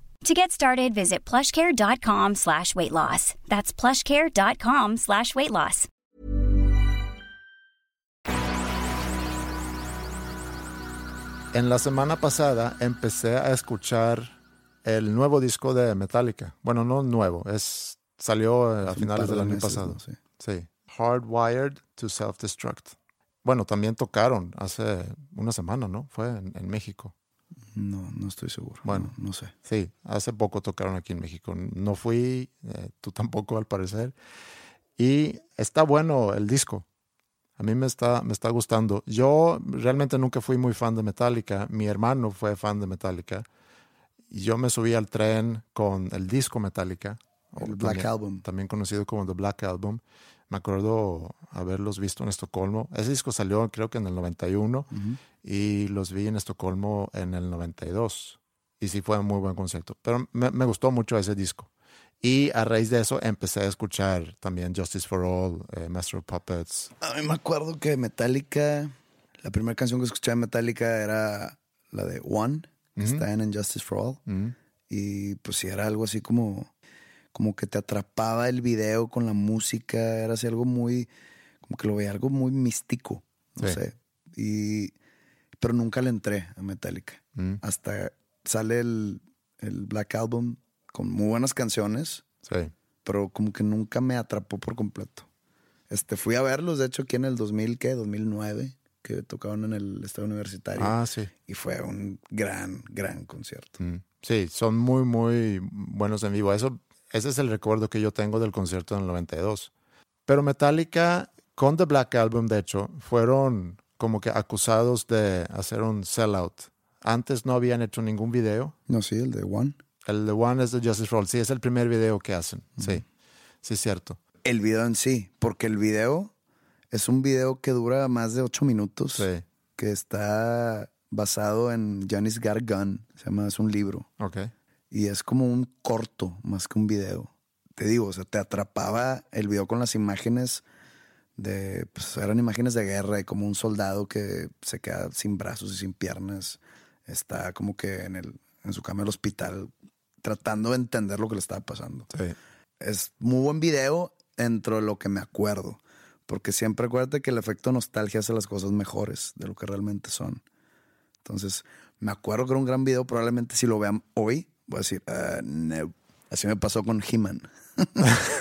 To get started, visit plushcare.com slash weight loss. That's plushcare.com slash weight loss. En la semana pasada empecé a escuchar el nuevo disco de Metallica. Bueno, no nuevo, es salió a finales del año pasado. Sí. Sí. Hardwired to Self-Destruct. Bueno, también tocaron hace una semana, ¿no? Fue en, en México. No, no estoy seguro. Bueno. no, no sé. Sí, hace poco tocaron aquí en México. No fui, eh, tú tampoco al parecer. Y está bueno el disco. A mí me está, me está gustando. Yo realmente nunca fui muy fan de Metallica. Mi hermano fue fan de Metallica. Yo me subí al tren con el disco Metallica. El Black también, Album. También conocido como The Black Album. Me acuerdo haberlos visto en Estocolmo. Ese disco salió creo que en el 91 y los vi en Estocolmo en el 92. Y sí fue un muy buen concierto. Pero me, me gustó mucho ese disco. Y a raíz de eso empecé a escuchar también Justice for All, eh, Master of Puppets. A mí me acuerdo que Metallica, la primera canción que escuché de Metallica era la de One, que está en Injustice for All. Mm. Y pues sí, era algo así como, como que te atrapaba el video con la música, era así algo muy, como que lo veía algo muy místico, no Sí. sé. Y, pero nunca le entré a Metallica. Mm. Hasta sale el, el Black Album con muy buenas canciones, Sí. pero como que nunca me atrapó por completo. Este, fui a verlos, de hecho, aquí en el 2000, ¿qué? 2009, que tocaban en el Estadio Universitario. Ah, sí. Y fue un gran, gran concierto. Mm. Sí, son muy, muy buenos en vivo. Eso, ese es el recuerdo que yo tengo del concierto en el 92. Pero Metallica, con The Black Album, de hecho, fueron como que acusados de hacer un sellout. Antes no habían hecho ningún video. No, sí, el de One. El de One es de Justice for All. Sí, es el primer video que hacen. Sí, sí es cierto. El video en sí, porque el video es un video que dura más de ocho minutos, Sí, que está basado en Janis Gargan, se llama, es un libro, ok. Y es como un corto más que un video. Te digo, o sea, te atrapaba el video con las imágenes de, pues eran imágenes de guerra y como un soldado que se queda sin brazos y sin piernas, está como que en, el, en su cama del hospital tratando de entender lo que le estaba pasando Sí. es muy buen video dentro de lo que me acuerdo. Porque siempre acuérdate que el efecto nostalgia hace las cosas mejores de lo que realmente son. Entonces, me acuerdo que era un gran video. Probablemente si lo vean hoy, voy a decir, "Ah. Así me pasó con He-Man. <laughs>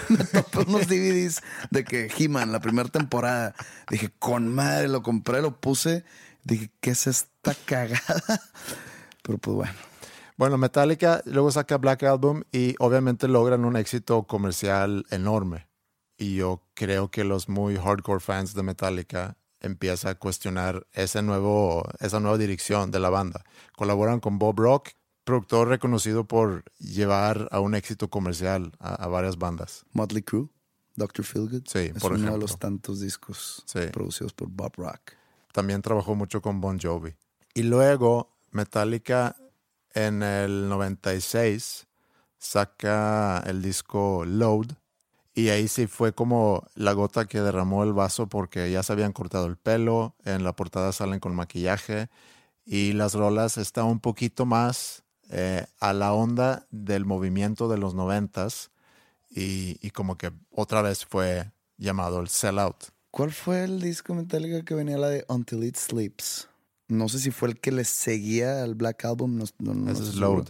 me topé unos DVDs de que He-Man, la primera temporada, dije, con madre, lo compré, lo puse. Dije, ¿qué es esta cagada? Pero pues bueno. Bueno, Metallica luego saca Black Album y obviamente logran un éxito comercial enorme. Y yo creo que los muy hardcore fans de Metallica empiezan a cuestionar ese nuevo, esa nueva dirección de la banda. Colaboran con Bob Rock, productor reconocido por llevar a un éxito comercial a, a varias bandas. Motley Crue, Dr. Feelgood. Sí, es por uno de los tantos discos Sí. producidos por Bob Rock. también trabajó mucho con Bon Jovi. Y luego Metallica en el 96 saca el disco Load. Y ahí sí fue como la gota que derramó el vaso porque ya se habían cortado el pelo, en la portada salen con maquillaje y las rolas están un poquito más eh, a la onda del movimiento de los noventas y, y como que otra vez fue llamado el sellout. ¿Cuál fue el disco Metallica que venía la de Until It Sleeps? No sé si fue el que le seguía al Black Album. No, no, no Ese es. Load.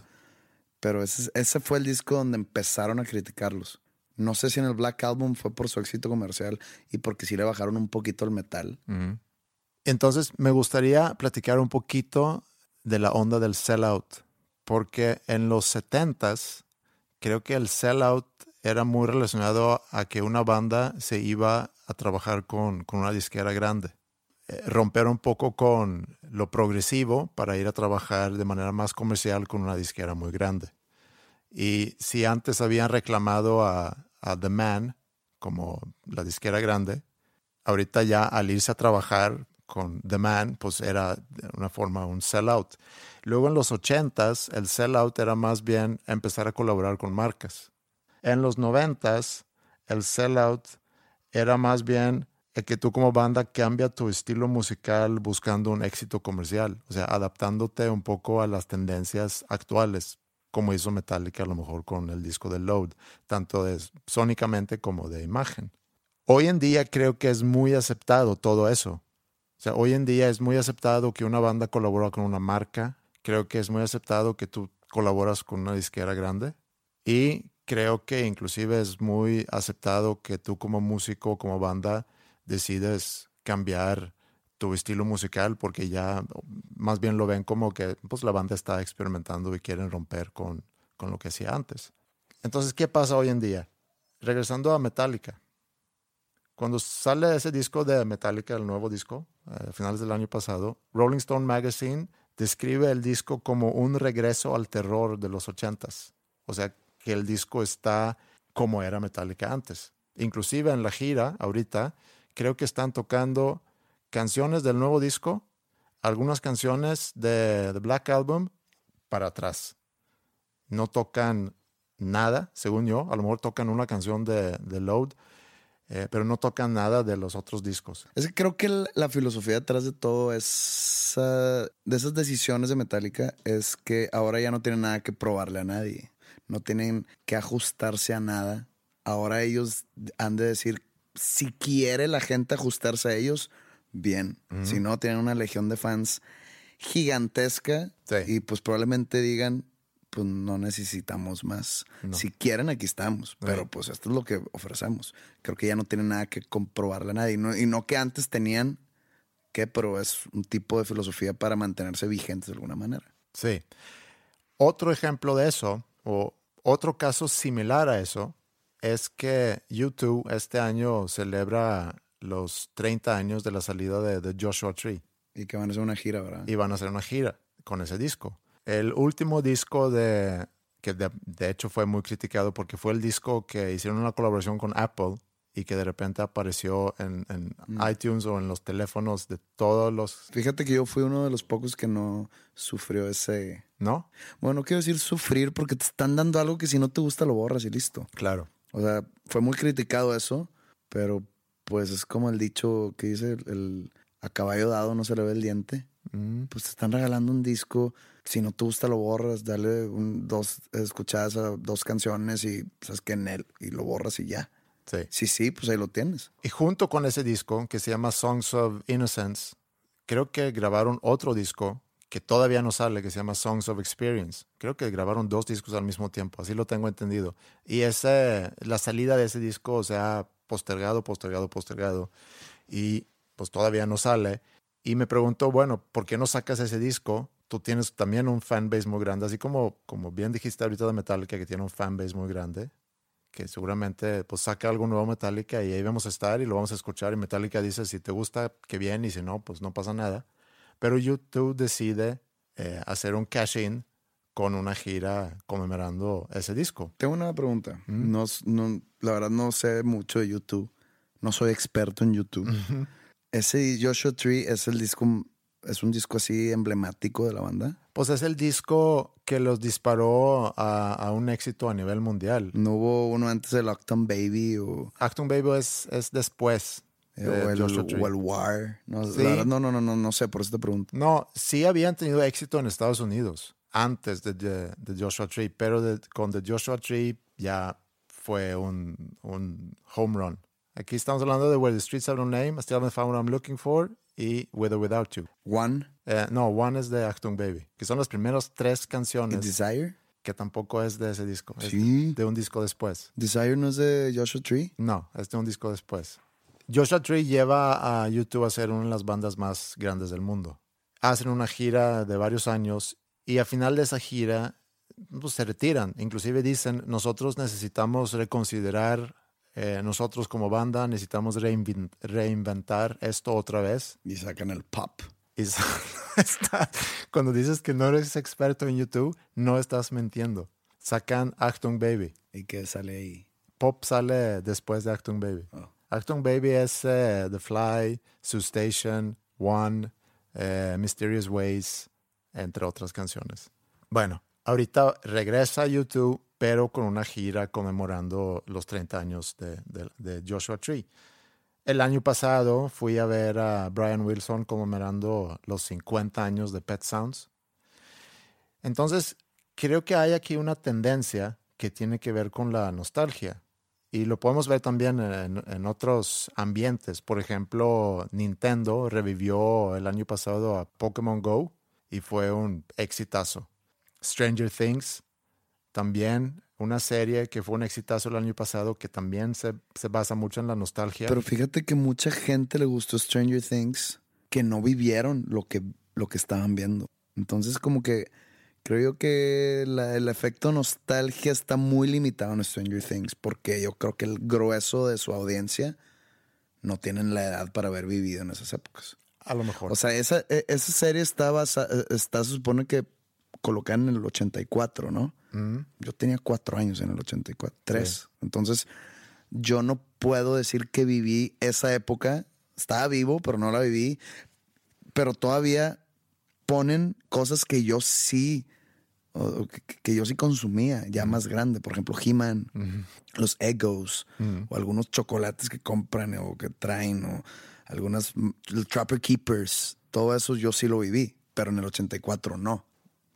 Pero ese, ese fue el disco donde empezaron a criticarlos. No sé si en el Black Album fue por su éxito comercial y porque sí le bajaron un poquito el metal. Entonces, me gustaría platicar un poquito de la onda del sellout, porque en los 70s creo que el sellout era muy relacionado a que una banda se iba a trabajar con, con una disquera grande. Eh, romper un poco con lo progresivo para ir a trabajar de manera más comercial con una disquera muy grande. Y si antes habían reclamado a, a The Man como la disquera grande, ahorita ya al irse a trabajar con The Man, pues era de una forma un sellout. Luego en los 80s, el sellout era más bien empezar a colaborar con marcas. En los 90s, el sellout era más bien el que tú como banda cambia tu estilo musical buscando un éxito comercial, o sea, adaptándote un poco a las tendencias actuales, como hizo Metallica a lo mejor con el disco de Load, tanto de sónicamente como de imagen. Hoy en día creo que es muy aceptado todo eso. O sea, hoy en día es muy aceptado que una banda colabora con una marca. Creo que es muy aceptado que tú colaboras con una disquera grande. Y creo que inclusive es muy aceptado que tú como músico, como banda, decides cambiar tu estilo musical porque ya más bien lo ven como que pues la banda está experimentando y quieren romper con, con lo que hacía antes. Entonces, ¿qué pasa hoy en día? Regresando a Metallica. Cuando sale ese disco de Metallica, el nuevo disco, eh, a finales del año pasado, Rolling Stone Magazine describe el disco como un regreso al terror de los ochentas. O sea, que el disco está como era Metallica antes. Inclusive en la gira, ahorita, creo que están tocando canciones del nuevo disco, algunas canciones de The Black Album para atrás. No tocan nada, según yo. A lo mejor tocan una canción de, de Load, eh, pero no tocan nada de los otros discos. Es que creo que la filosofía detrás de todo es de esas decisiones de Metallica es que ahora ya no tienen nada que probarle a nadie. No tienen que ajustarse a nada. Ahora ellos han de decir, si quiere la gente ajustarse a ellos, bien. Si no, tienen una legión de fans gigantesca Sí. y pues probablemente digan, pues no necesitamos más. Si quieren, aquí estamos. Pero pues esto es lo que ofrecemos. Creo que ya no tienen nada que comprobarle a nadie. Y no, y no que antes tenían que, pero es un tipo de filosofía para mantenerse vigentes de alguna manera. Sí. Otro ejemplo de eso, o otro caso similar a eso, es que YouTube este año celebra los 30 años de la salida de, de Joshua Tree Y que van a hacer una gira, ¿verdad? y van a hacer una gira con ese disco. El último disco de que de, de hecho fue muy criticado porque fue el disco que hicieron una colaboración con Apple y que de repente apareció en, en iTunes o en los teléfonos de todos los... Fíjate que yo fui uno de los pocos que no sufrió ese... ¿No? Bueno, no quiero decir sufrir porque te están dando algo que si no te gusta lo borras y listo. Claro. O sea, fue muy criticado eso, pero pues es como el dicho que dice el, el- a caballo dado no se le ve el diente. Mm, Pues te están regalando un disco, si no te gusta lo borras, dale un- dos escuchadas a dos canciones y sabes que en él y lo borras y ya. sí. Sí, sí, pues ahí lo tienes. Y junto con ese disco, que se llama Songs of Innocence, creo que grabaron otro disco que todavía no sale, que se llama Songs of Experience. Creo que grabaron dos discos al mismo tiempo, así lo tengo entendido. Y ese, la salida de ese disco se ha postergado, postergado, postergado. Y pues todavía no sale. Y me preguntó, bueno, ¿por qué no sacas ese disco? Tú tienes también un fanbase muy grande, así como, como bien dijiste ahorita de Metallica, que tiene un fanbase muy grande que seguramente pues saca algo nuevo Metallica y ahí vamos a estar y lo vamos a escuchar y Metallica dice si te gusta que bien y si no pues no pasa nada pero YouTube decide eh, hacer un cash in con una gira conmemorando ese disco Tengo una pregunta. No, s- no, la verdad no sé mucho de YouTube. No soy experto en YouTube. Ese Joshua Tree es el disco, es un disco así emblemático de la banda. Pues es el disco que los disparó a, a un éxito a nivel mundial. No hubo uno antes de Lockdown Baby o, Acton Baby es, es después. eh, de o el, o el War. No, Sí. verdad, no, no, no, no, no sé, por eso te pregunto. No, sí habían tenido éxito en Estados Unidos antes de, de- de Joshua Tree, pero de- con The Joshua Tree ya fue un, un home run. Aquí estamos hablando de Where the Streets Have No Name, I Still Haven't Found What I'm Looking For y With or Without You. One Eh, no, One es de Acton Baby, que son las primeras tres y canciones Desire. que tampoco es de ese disco, es Sí. de un disco después. Desire no es de Joshua Tree. No, es de un disco después. Joshua Tree lleva a YouTube a ser una de las bandas más grandes del mundo. Hacen una gira de varios años y al final de esa gira pues, se retiran. Inclusive dicen, nosotros necesitamos reconsiderar, eh, nosotros como banda necesitamos reinventar esto otra vez. Y sacan el pop. Y <laughs> está- cuando dices que no eres experto en YouTube, no estás mintiendo. Sacan Acton Baby. ¿Y que sale ahí? Pop sale después de Acton Baby. Oh. Acton Baby es eh, The Fly, Sue Station, One, eh, Mysterious Ways, entre otras canciones. Bueno, ahorita regresa a YouTube, pero con una gira conmemorando los 30 años de, Joshua Tree. El año pasado fui a ver a Brian Wilson conmemorando los 50 años de Pet Sounds. Entonces, creo que hay aquí una tendencia que tiene que ver con la nostalgia. Y lo podemos ver también en, en otros ambientes. Por ejemplo, Nintendo revivió el año pasado a Pokémon Go y fue un exitazo. Stranger Things, también una serie que fue un exitazo el año pasado que también se, se basa mucho en la nostalgia. Pero fíjate que mucha gente le gustó Stranger Things que no vivieron lo que, lo que estaban viendo. Entonces, como que creo yo que la- el efecto nostalgia está muy limitado en Stranger Things porque yo creo que el grueso de su audiencia no tienen la edad para haber vivido en esas épocas. a lo mejor. O sea, esa, e- esa serie está, basa- está, se supone que colocada en el 84, ¿no? Mm. Yo tenía cuatro años en el 84, tres. Entonces, yo no puedo decir que viví esa época. Estaba vivo, pero no la viví. Pero todavía ponen cosas que yo sí, que, yo sí consumía, ya más grande. Por ejemplo, He-Man, los Egos, o algunos chocolates que compran o que traen, o algunas mm, el Trapper Keepers. Todo eso yo sí lo viví, pero en el 84 no.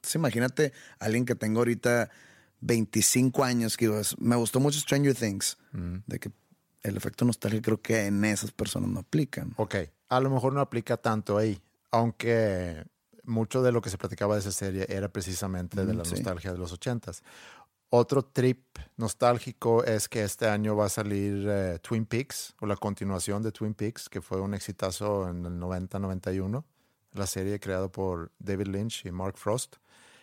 Entonces, imagínate alguien que tengo ahorita 25 años que me gustó mucho Stranger Things, de que el efecto nostalgia creo que en esas personas no aplican. Ok, a lo mejor no aplica tanto ahí, aunque mucho de lo que se platicaba de esa serie era precisamente de la sí. nostalgia de los ochentas. Otro trip nostálgico es que este año va a salir eh, Twin Peaks, o la continuación de Twin Peaks, que fue un exitazo en el 90-91, la serie creada por David Lynch y Mark Frost.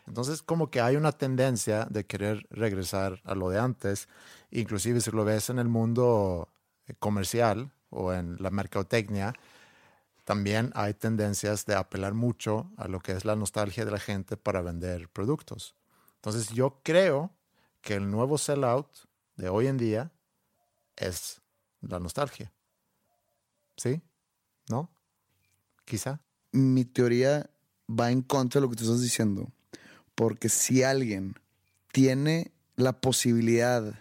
Entonces, como que hay una tendencia de querer regresar a lo de antes, inclusive si lo ves en el mundo eh, comercial o en la mercadotecnia, también hay tendencias de apelar mucho a lo que es la nostalgia de la gente para vender productos. Entonces, yo creo que el nuevo sellout de hoy en día es la nostalgia. ¿Sí? ¿No? Quizá. Mi teoría va en contra de lo que tú estás diciendo, porque si alguien tiene la posibilidad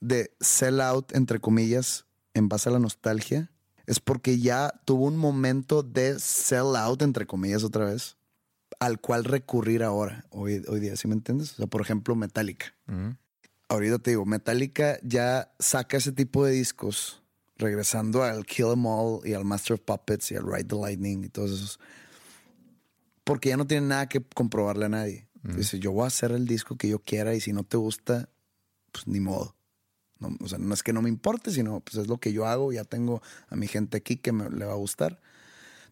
de sell out, entre comillas, en base a la nostalgia, es porque ya tuvo un momento de sell out, entre comillas, otra vez, al cual recurrir ahora, hoy, hoy día, ¿sí me entiendes? O sea, por ejemplo, Metallica. Ahorita te digo, Metallica ya saca ese tipo de discos, regresando al Kill 'Em All y al Master of Puppets y al Ride the Lightning y todos esos, porque ya no tienen nada que comprobarle a nadie. Dice, yo voy a hacer el disco que yo quiera y si no te gusta, pues ni modo. No, o sea, no es que no me importe, sino pues es lo que yo hago. Ya tengo a mi gente aquí que me, le va a gustar.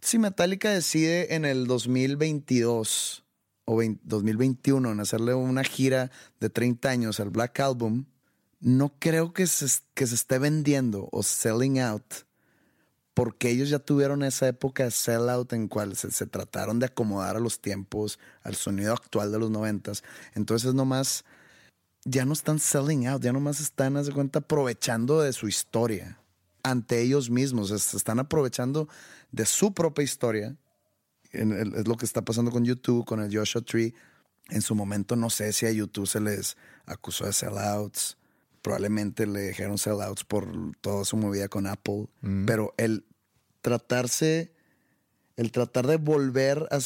Si Metallica decide en el 2022 o 20 2021 en hacerle una gira de 30 años al Black Album, no creo que se, que se esté vendiendo o selling out porque ellos ya tuvieron esa época de sellout en cual se, se trataron de acomodar a los tiempos, al sonido actual de los noventas. Entonces nomás ya no están selling out, ya nomás están, haz de cuenta, aprovechando de su historia. ante ellos mismos. Se están aprovechando de su propia historia. Es lo que está pasando con YouTube, con el Joshua Tree. En su momento, no sé si a YouTube se les acusó de sellouts. Probablemente le dijeron sellouts por toda su movida con Apple. Mm. Pero el tratarse, el tratar de volver a,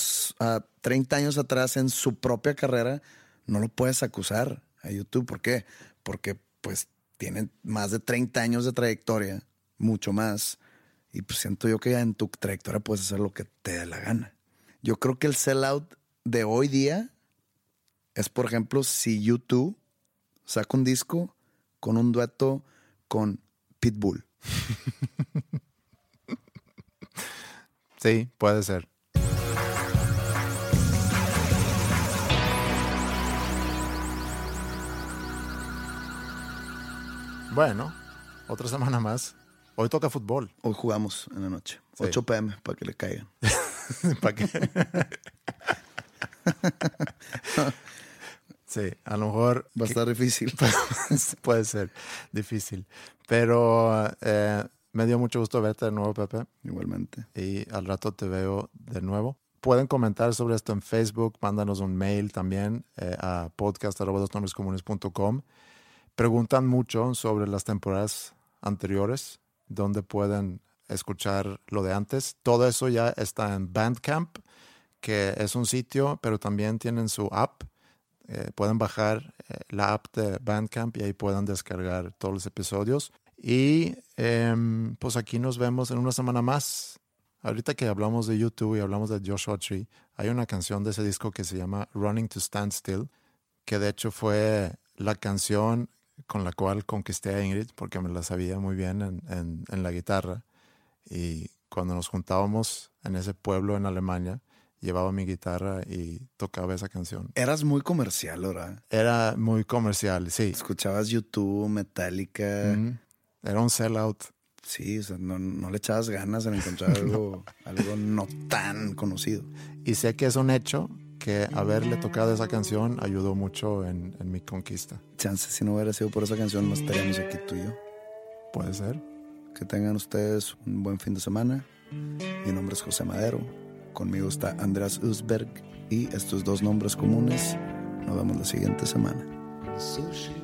a 30 años atrás en su propia carrera, no lo puedes acusar a YouTube. ¿Por qué? Porque pues tienen más de 30 años de trayectoria, mucho más. Y pues siento yo que en tu trayectoria puedes hacer lo que te dé la gana. Yo creo que el sellout de hoy día es, por ejemplo, si YouTube saca un disco con un dueto con Pitbull. <laughs> Sí, puede ser. Bueno, otra semana más. Hoy toca fútbol. Hoy jugamos en la noche. Sí. 8 pm para que le caigan. <laughs> ¿Para qué? <laughs> sí, a lo mejor Va a estar difícil. <laughs> puede ser difícil. Pero eh, me dio mucho gusto verte de nuevo, Pepe. Igualmente. y al rato te veo de nuevo. Pueden comentar sobre esto en Facebook, mándanos un mail también eh, a podcast.com. Preguntan mucho sobre las temporadas anteriores, donde pueden escuchar lo de antes. Todo eso ya está en Bandcamp, que es un sitio, pero también tienen su app. Eh, pueden bajar eh, la app de Bandcamp y ahí pueden descargar todos los episodios. Y em, pues aquí nos vemos en una semana más. Ahorita que hablamos de YouTube y hablamos de Joshua Tree, hay una canción de ese disco que se llama Running to Stand Still, que de hecho fue la canción con la cual conquisté a Ingrid porque me la sabía muy bien en, en- en la guitarra. Y cuando nos juntábamos en ese pueblo en Alemania, llevaba mi guitarra y tocaba esa canción. Eras muy comercial, ¿verdad? Era muy comercial, sí. Escuchabas YouTube, Metallica. Ujú. Era un sellout. Sí, o sea, no, no le echabas ganas en encontrar <laughs> algo, algo no tan conocido. Y sé que es un hecho que haberle tocado esa canción ayudó mucho en, en mi conquista. Chance, si no hubiera sido por esa canción, no estaríamos aquí tú y yo. Puede ser. Que tengan ustedes un buen fin de semana. Mi nombre es José Madero. Conmigo está Andrés Usberg. Y estos dos nombres comunes. Nos vemos la siguiente semana. So